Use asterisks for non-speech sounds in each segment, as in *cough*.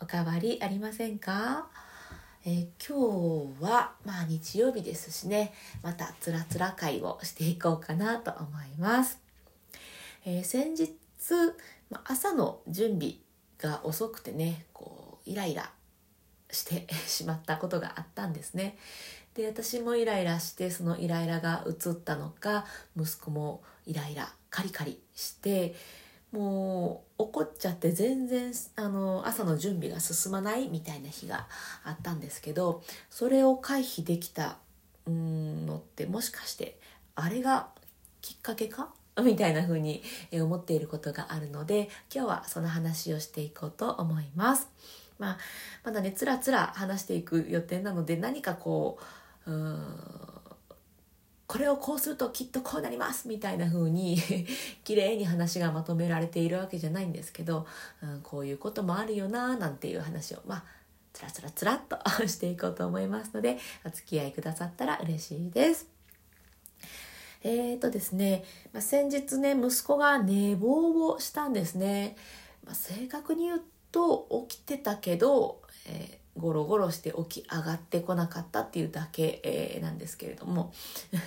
おかわりありませんか、えー今日は、まあ日曜日ですしね、またつらつら会をしていこうかなと思います。えー先日、朝の準備が遅くてね、こう、イライラして *laughs* しまったことがあったんですね。で私もイライラしてそのイライラが移ったのか息子もイライラカリカリしてもう怒っちゃって全然あの朝の準備が進まないみたいな日があったんですけどそれを回避できたのってもしかしてあれがきっかけか？*laughs* みたいな風に思っていることがあるので今日はその話をしていこうと思います。まあ、まだねつらつら話していく予定なので何かこううこれをこうするときっとこうなりますみたいな風に *laughs* 綺麗に話がまとめられているわけじゃないんですけど、うん、こういうこともあるよななんていう話をまあつらつらつらっと *laughs* していこうと思いますのでお付き合いくださったら嬉しいです。えーとですね、まあ、先日ね息子が寝坊をしたんですね、まあ、正確に言うと起きてたけど、えーゴロゴロして起き上がってこなかったっていうだけ、えーなんですけれども。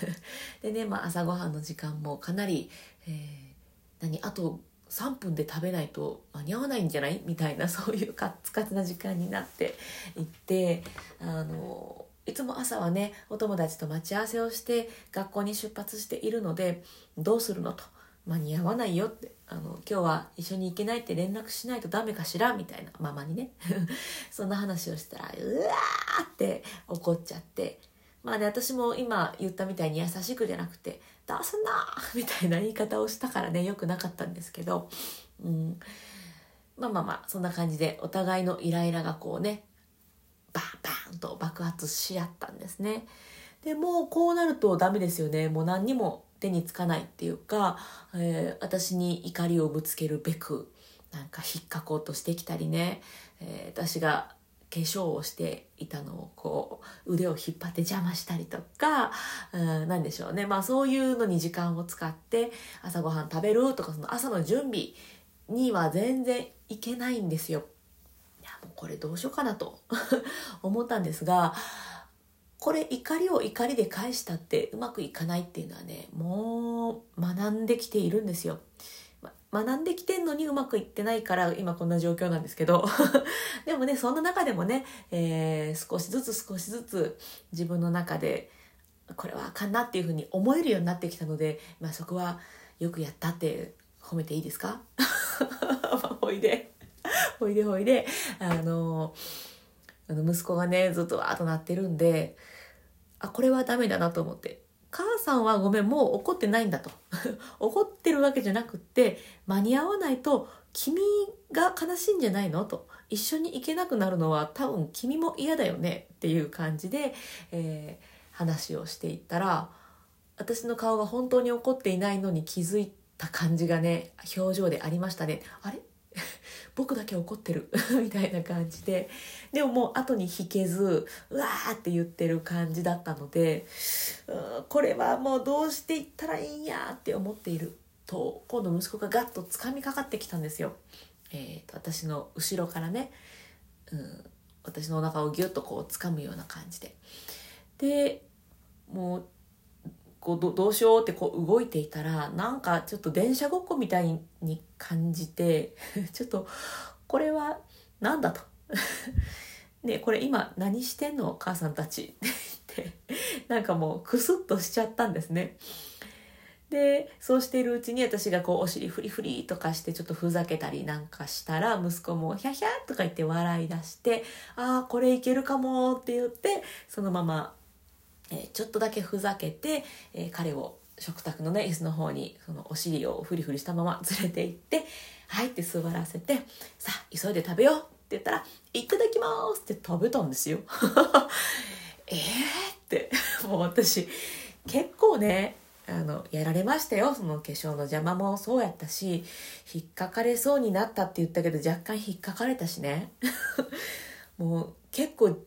*laughs* でね、まあ、朝ごはんの時間もかなり、えー何？あと3分で食べないと間に合わないんじゃない？みたいな *laughs* そういうカツカツな時間になっていってあのいつも朝はねお友達と待ち合わせをして学校に出発しているのでどうするのと。間に合わないよって。あの今日は一緒に行けないって連絡しないとダメかしら？みたいな。ママにね。*laughs* そんな話をしたらうわーって怒っちゃって。まあね私も今言ったみたいに優しくじゃなくて「どうすな!」みたいな言い方をしたからねよくなかったんですけど、うん、まあまあまあそんな感じでお互いのイライラがこうねバンバンと爆発し合ったんですね。でもうこうなるとダメですよね。もう何にも手につかないっていうか、えー私に怒りをぶつけるべくなんか引っかこうとしてきたりね、えー私が化粧をしていたのをこう腕を引っ張って邪魔したりとか、うん、なんでしょうねまあそういうのに時間を使って朝ごはん食べるとかその朝の準備には全然いけないんですよ。いやもうこれどうしようかなと *laughs* 思ったんですがこれ怒りを怒りで返したってうまくいかないっていうのはねもう学んできているんですよ。学んできてんのにうまくいってないから今こんな状況なんですけど。*laughs* でもねそんな中でもね、えー少しずつ少しずつ自分の中でこれはあかんなっていうふうに思えるようになってきたので、まあ、そこはよくやったって褒めていいですか？*laughs* ほいで。*laughs* ほいでほいで。あのあの息子がねずっとわーっとなってるんであこれはダメだなと思って。母さんはごめんもう怒ってないんだと。*laughs* 怒ってるわけじゃなくって間に合わないと君が悲しいんじゃないのと。一緒に行けなくなるのは多分君も嫌だよね。っていう感じで、えー話をしていったら私の顔が本当に怒っていないのに気づいた感じがね表情でありましたね。あれ？僕だけ怒ってる *laughs* みたいな感じででももう後に引けずうわーって言ってる感じだったのでこれはもうどうしていったらいいんやって思っていると今度息子がガッと掴みかかってきたんですよ。えーと私の後ろからね、うん、私のお腹をギュッとこう掴むような感じで。でもうこうどどうしようってこう動いていたらなんかちょっと電車ごっこみたいに感じて *laughs* ちょっとこれはなんだと。*laughs* ねこれ今何してんの母さんたちって言ってなんかもうクスッとしちゃったんですね。でそうしているうちに私がこうお尻フリフリとかしてちょっとふざけたりなんかしたら息子もヒャヒャとか言って笑い出してああこれいけるかもって言ってそのまま、えちょっとだけふざけて、え彼を食卓のね椅子の方にそのお尻をフリフリしたまま *laughs* 連れて行ってはいって座らせてさあ急いで食べようって言ったら「いただきます」って食べたんですよ。*laughs* えーって。*laughs* もう私結構ねあのやられましたよ。その化粧の邪魔もそうやったし引っかかれそうになったって言ったけど若干引っかかれたしね。もう結構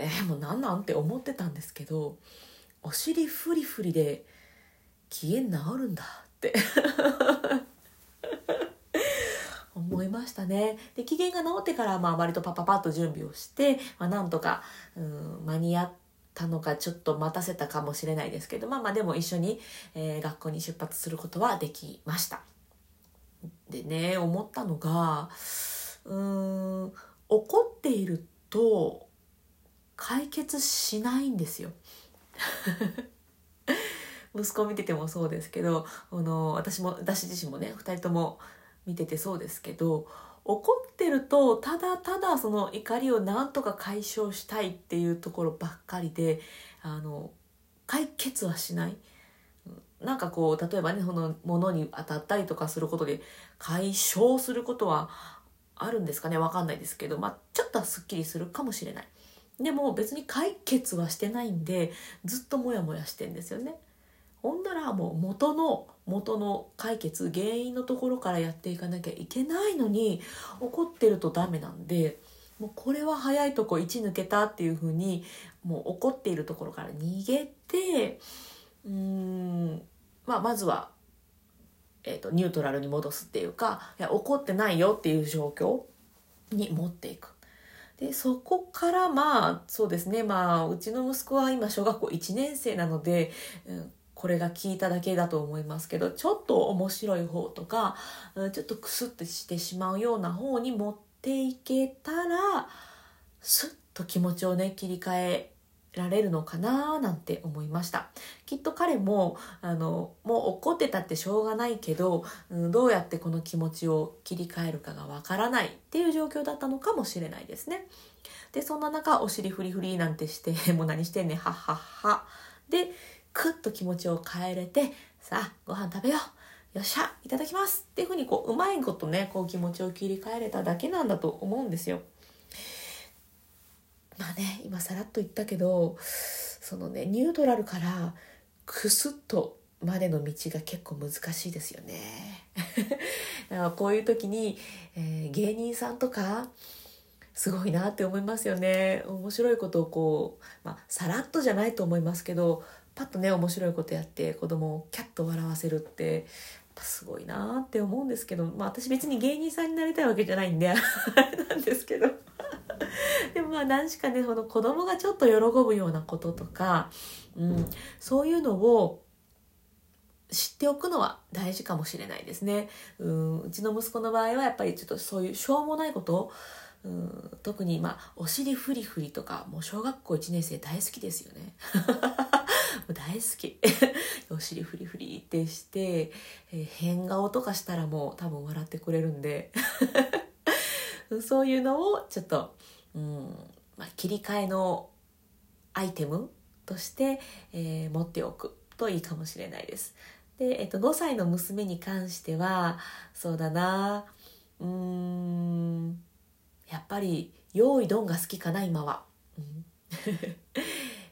えー、もうなんなんって思ってたんですけどお尻フリフリで機嫌治るんだって。*laughs* 思いましたね。で機嫌が治ってからまあ割とパパパッと準備をして、まあ、なんとかうん間に合ったのかちょっと待たせたかもしれないですけどまあまあでも一緒に、えー、学校に出発することはできました。でね思ったのがうーん怒っていると解決しないんですよ *laughs* 息子を見ててもそうですけどあの私も私自身もね2人とも見ててそうですけど怒ってるとただただその怒りをなんとか解消したいっていうところばっかりであの解決はしない。なんかこう例えばねその物に当たったりとかすることで解消することはあるんですかねわかんないですけど、まあ、ちょっとはすっきりするかもしれない。でも別に解決はしてないんでずっとモヤモヤしてんですよね。ほんならもう元の元の解決原因のところからやっていかなきゃいけないのに怒ってるとダメなんでもうこれは早いとこ1抜けたっていうふうにもう怒っているところから逃げてうーん、まあ、まずは、えーと、ニュートラルに戻すっていうかいや怒ってないよっていう状況に持っていく。でそこからまあそうですね。まあうちの息子は今小学校1年生なので、うん、これが聞いただけだと思いますけどちょっと面白い方とかうんちょっとクスッとしてしまうような方に持っていけたらスッと気持ちをね切り替えられるのかななんて思いました。きっと彼もあのもう怒ってたってしょうがないけど、うん、どうやってこの気持ちを切り替えるかがわからないっていう状況だったのかもしれないですね。でそんな中お尻フリフリなんてして *laughs* もう何してんねはっはっは。でクッと気持ちを変えれてさあご飯食べよう。よっしゃいただきます。っていうふうにこううまいことねこう気持ちを切り替えれただけなんだと思うんですよ。まあね今さらっと言ったけどそのねニュートラルからクスッとまでの道が結構難しいですよね。*laughs* だからこういう時に、えー、芸人さんとかすごいなって思いますよね面白いことをこう、まあ、さらっとじゃないと思いますけどパッとね面白いことやって子供をキャッと笑わせるってすごいなって思うんですけど、まあ、私別に芸人さんになりたいわけじゃないんで *laughs* あれなんですけど *laughs* でもまあ何しかねその子供がちょっと喜ぶようなこととか、うん、そういうのを知っておくのは大事かもしれないですね。うんうちの息子の場合はやっぱりちょっとそういうしょうもないことうん特にまあお尻フリフリとかもう小学校1年生大好きですよね。*laughs* 大好き *laughs* お尻フリフリってして、えー、変顔とかしたらもう多分笑ってくれるんでそういうのをちょっと、うんまあ、切り替えのアイテムとして、えー、持っておくといいかもしれないです。で、えっと、5歳の娘に関してはそうだなうんやっぱり用意ドンが好きかな今は。うん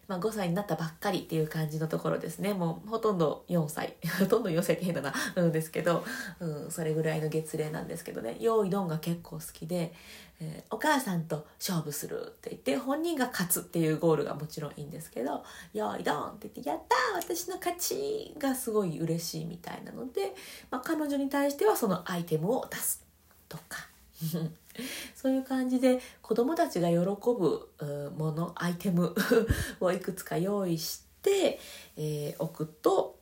まあ、5歳になったばっかりっていう感じのところですねもうほとんど4歳 *laughs* ほとんど4歳って変だなうんですけど、うん、それぐらいの月齢なんですけどね用意ドンが結構好きで、えー、お母さんと勝負するって言って本人が勝つっていうゴールがもちろんいいんですけど「用意ドン!」って言って「やった私の勝ち!」がすごい嬉しいみたいなので、まあ、彼女に対してはそのアイテムを出すとか。*laughs* そういう感じで子どもたちが喜ぶものアイテム *laughs* をいくつか用意して、えー、おくと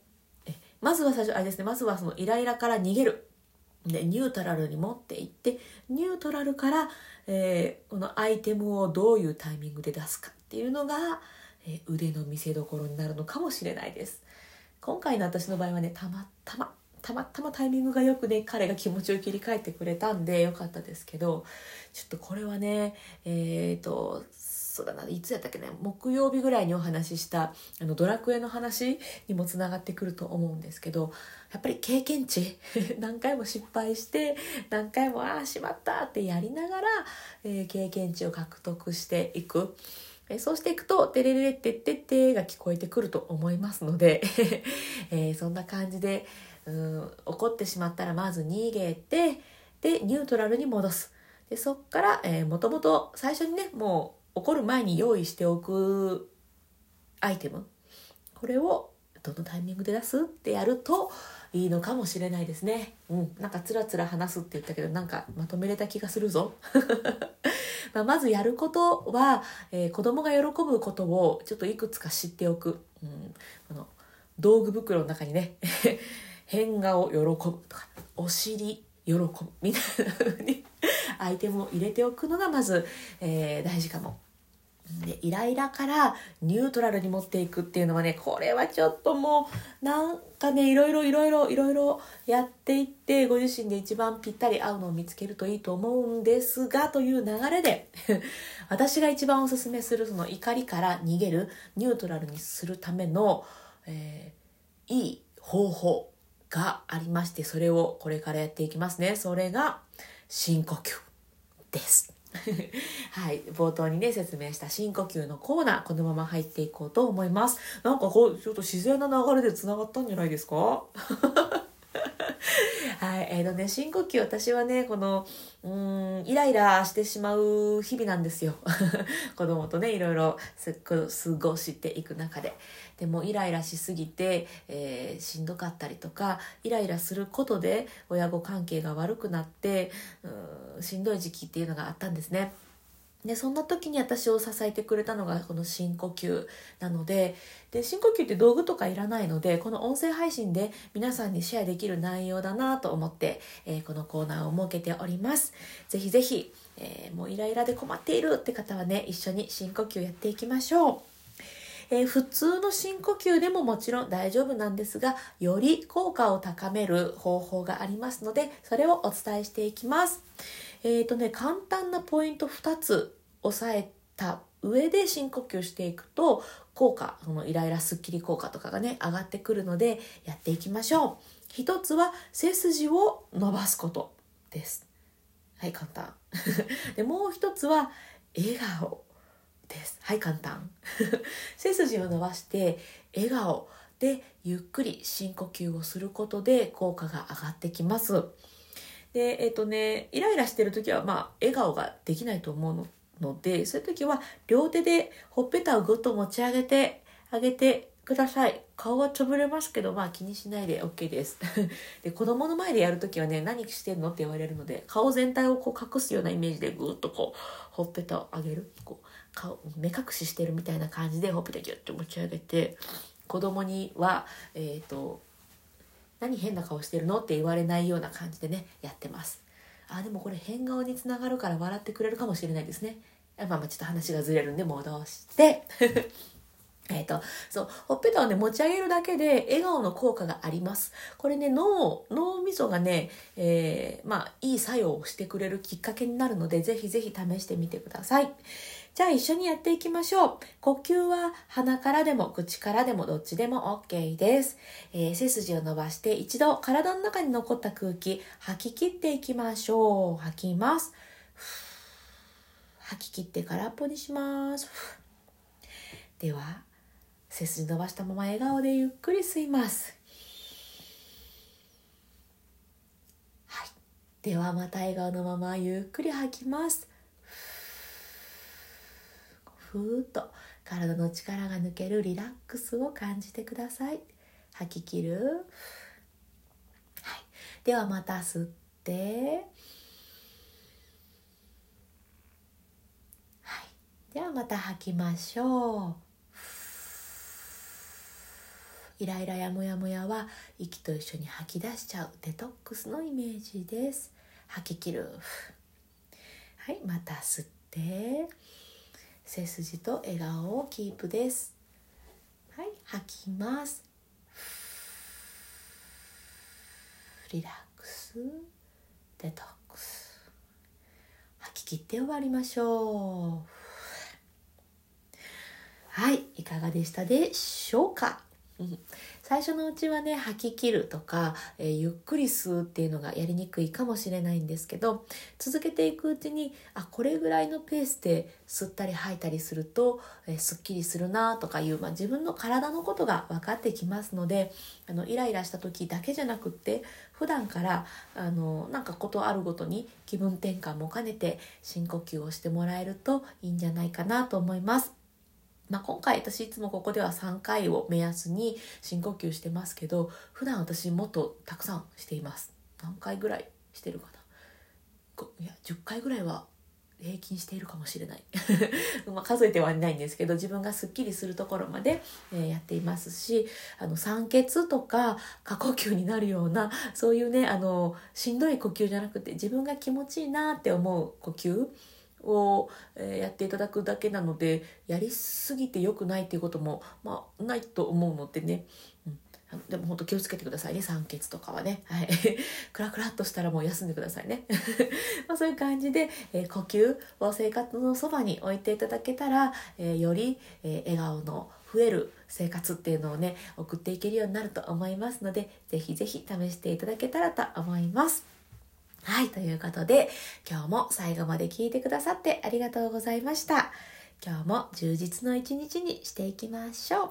まずは最初あれですねまずはそのイライラから逃げるでニュートラルに持っていってニュートラルから、えー、このアイテムをどういうタイミングで出すかっていうのが、えー、腕の見せ所になるのかもしれないです。今回の私の場合はねたまたまたまたまタイミングがよくね彼が気持ちを切り替えてくれたんでよかったですけどちょっとこれはねえっ、ー、とそうだないつやったっけね木曜日ぐらいにお話ししたあのドラクエの話にもつながってくると思うんですけどやっぱり経験値 *laughs* 何回も失敗して何回もああしまったってやりながら、えー、経験値を獲得していく。えそうしていくと、テレレレってってってが聞こえてくると思いますので、*laughs* えー、そんな感じで、うん怒ってしまったらまず逃げてでニュートラルに戻すでそっから、えー、もともと最初にねもう怒る前に用意しておくアイテムこれをどのタイミングで出すってやるといいのかもしれないですね。うん、なんかつらつら話すって言ったけどなんかまとめれた気がするぞ。*laughs* まあまずやることは、えー、子供が喜ぶことをちょっといくつか知っておく。うん、この道具袋の中にね変顔喜ぶとかお尻喜ぶみたいな風に *laughs* アイテムを入れておくのがまず、えー、大事かも。でイライラからニュートラルに持っていくっていうのはねこれはちょっともうなんかねいろいろいろいろいろいろやっていってご自身で一番ぴったり合うのを見つけるといいと思うんですがという流れで *laughs* 私が一番おすすめするその怒りから逃げるニュートラルにするための、えー、いい方法がありましてそれをこれからやっていきますね。それが深呼吸です。*laughs* はい。冒頭にね説明した深呼吸のコーナーこのまま入っていこうと思います。なんかこうちょっと自然な流れでつながったんじゃないですか、えーとね、深呼吸、私はね、この、うん、イライラしてしまう日々なんですよ。*laughs* 子供とね、いろいろすっ過ごしていく中で。でも、イライラしすぎて、えー、しんどかったりとか、イライラすることで親子関係が悪くなって、うん、しんどい時期っていうのがあったんですね。でそんな時に私を支えてくれたのがこの深呼吸なのでで深呼吸って道具とかいらないのでこの音声配信で皆さんにシェアできる内容だなと思って、えー、このコーナーを設けております。ぜひぜひ、え、もうイライラで困っているって方はね一緒に深呼吸やっていきましょう。えー、普通の深呼吸でももちろん大丈夫なんですがより効果を高める方法がありますのでそれをお伝えしていきます。えーとね、簡単なポイント2つ押さえた上で深呼吸していくと効果そのイライラすっきり効果とかがね上がってくるのでやっていきましょう。一つは背筋を伸ばすことです。はい簡単。*laughs* でもう一つは笑顔です。はい簡単。*laughs* 背筋を伸ばして笑顔でゆっくり深呼吸をすることで効果が上がってきます。でえっ、ー、とねイライラしてる時はまあ笑顔ができないと思うの。のでそういう時は両手でほっぺたをぐっと持ち上げてあげてください。顔は潰れますけどまあ気にしないで OK です。*laughs* で子供の前でやる時はね何してんのって言われるので顔全体をこう隠すようなイメージでぐっとこうほっぺたを上げる。こう顔目隠ししてるみたいな感じでほっぺたギュッと持ち上げて子供にはえっ、ー、と何変な顔してるのって言われないような感じでねやってます。あでもこれ変顔につながるから笑ってくれるかもしれないですねまあまあちょっと話がずれるんで戻して *laughs* えっと、そう、ほっぺたをね、持ち上げるだけで笑顔の効果があります。これね、脳、脳みそがね、えー、まあ、いい作用をしてくれるきっかけになるので、ぜひぜひ試してみてください。じゃあ一緒にやっていきましょう。呼吸は鼻からでも口からでもどっちでも OK です。えー、背筋を伸ばして一度体の中に残った空気吐き切っていきましょう。吐きます。吐き切って空っぽにします。では、背筋伸ばしたまま笑顔でゆっくり吸います。はい。ではまた笑顔のままゆっくり吐きます。ふーっと体の力が抜けるリラックスを感じてください。吐き切る、はい、ではまた吸って。はい。ではまた吐きましょう。イライラやモヤモヤは息と一緒に吐き出しちゃう。デトックスのイメージです。吐き切る。はい。また吸って。背筋と笑顔をキープです。はい。吐きます。リラックス。デトックス。吐き切って終わりましょう。はい。いかがでしたでしょうか？最初のうちはね吐き切るとか、えー、ゆっくり吸うっていうのがやりにくいかもしれないんですけど続けていくうちにあこれぐらいのペースで吸ったり吐いたりすると、えー、すっきりするなとかいう、まあ、自分の体のことが分かってきますのであのイライラした時だけじゃなくって普段からあのなんかことあるごとに気分転換も兼ねて深呼吸をしてもらえるといいんじゃないかなと思います。まあ、今回私いつもここでは3回を目安に深呼吸してますけど普段私もっとたくさんしています。何回ぐらいしてるかな。いや10回ぐらいは平均しているかもしれない。*laughs* ま数えてはいないんですけど自分がすっきりするところまで、え、やっていますしあの酸欠とか過呼吸になるようなそういうねあのしんどい呼吸じゃなくて自分が気持ちいいなって思う呼吸を、えやっていただくだけなのでやりすぎて良くないっていうことも、まあ、ないと思うのでね、うん、でも本当気をつけてくださいね。酸欠とかはね。はい。*laughs* クラクラっとしたらもう休んでくださいね。*laughs* まあそういう感じで、えー、呼吸を生活のそばに置いていただけたら、えー、より、えー、笑顔の増える生活っていうのをね送っていけるようになると思いますので是非是非試していただけたらと思います。はい、ということで、今日も最後まで聞いてくださってありがとうございました。今日も充実の一日にしていきましょう。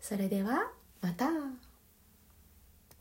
それでは、また。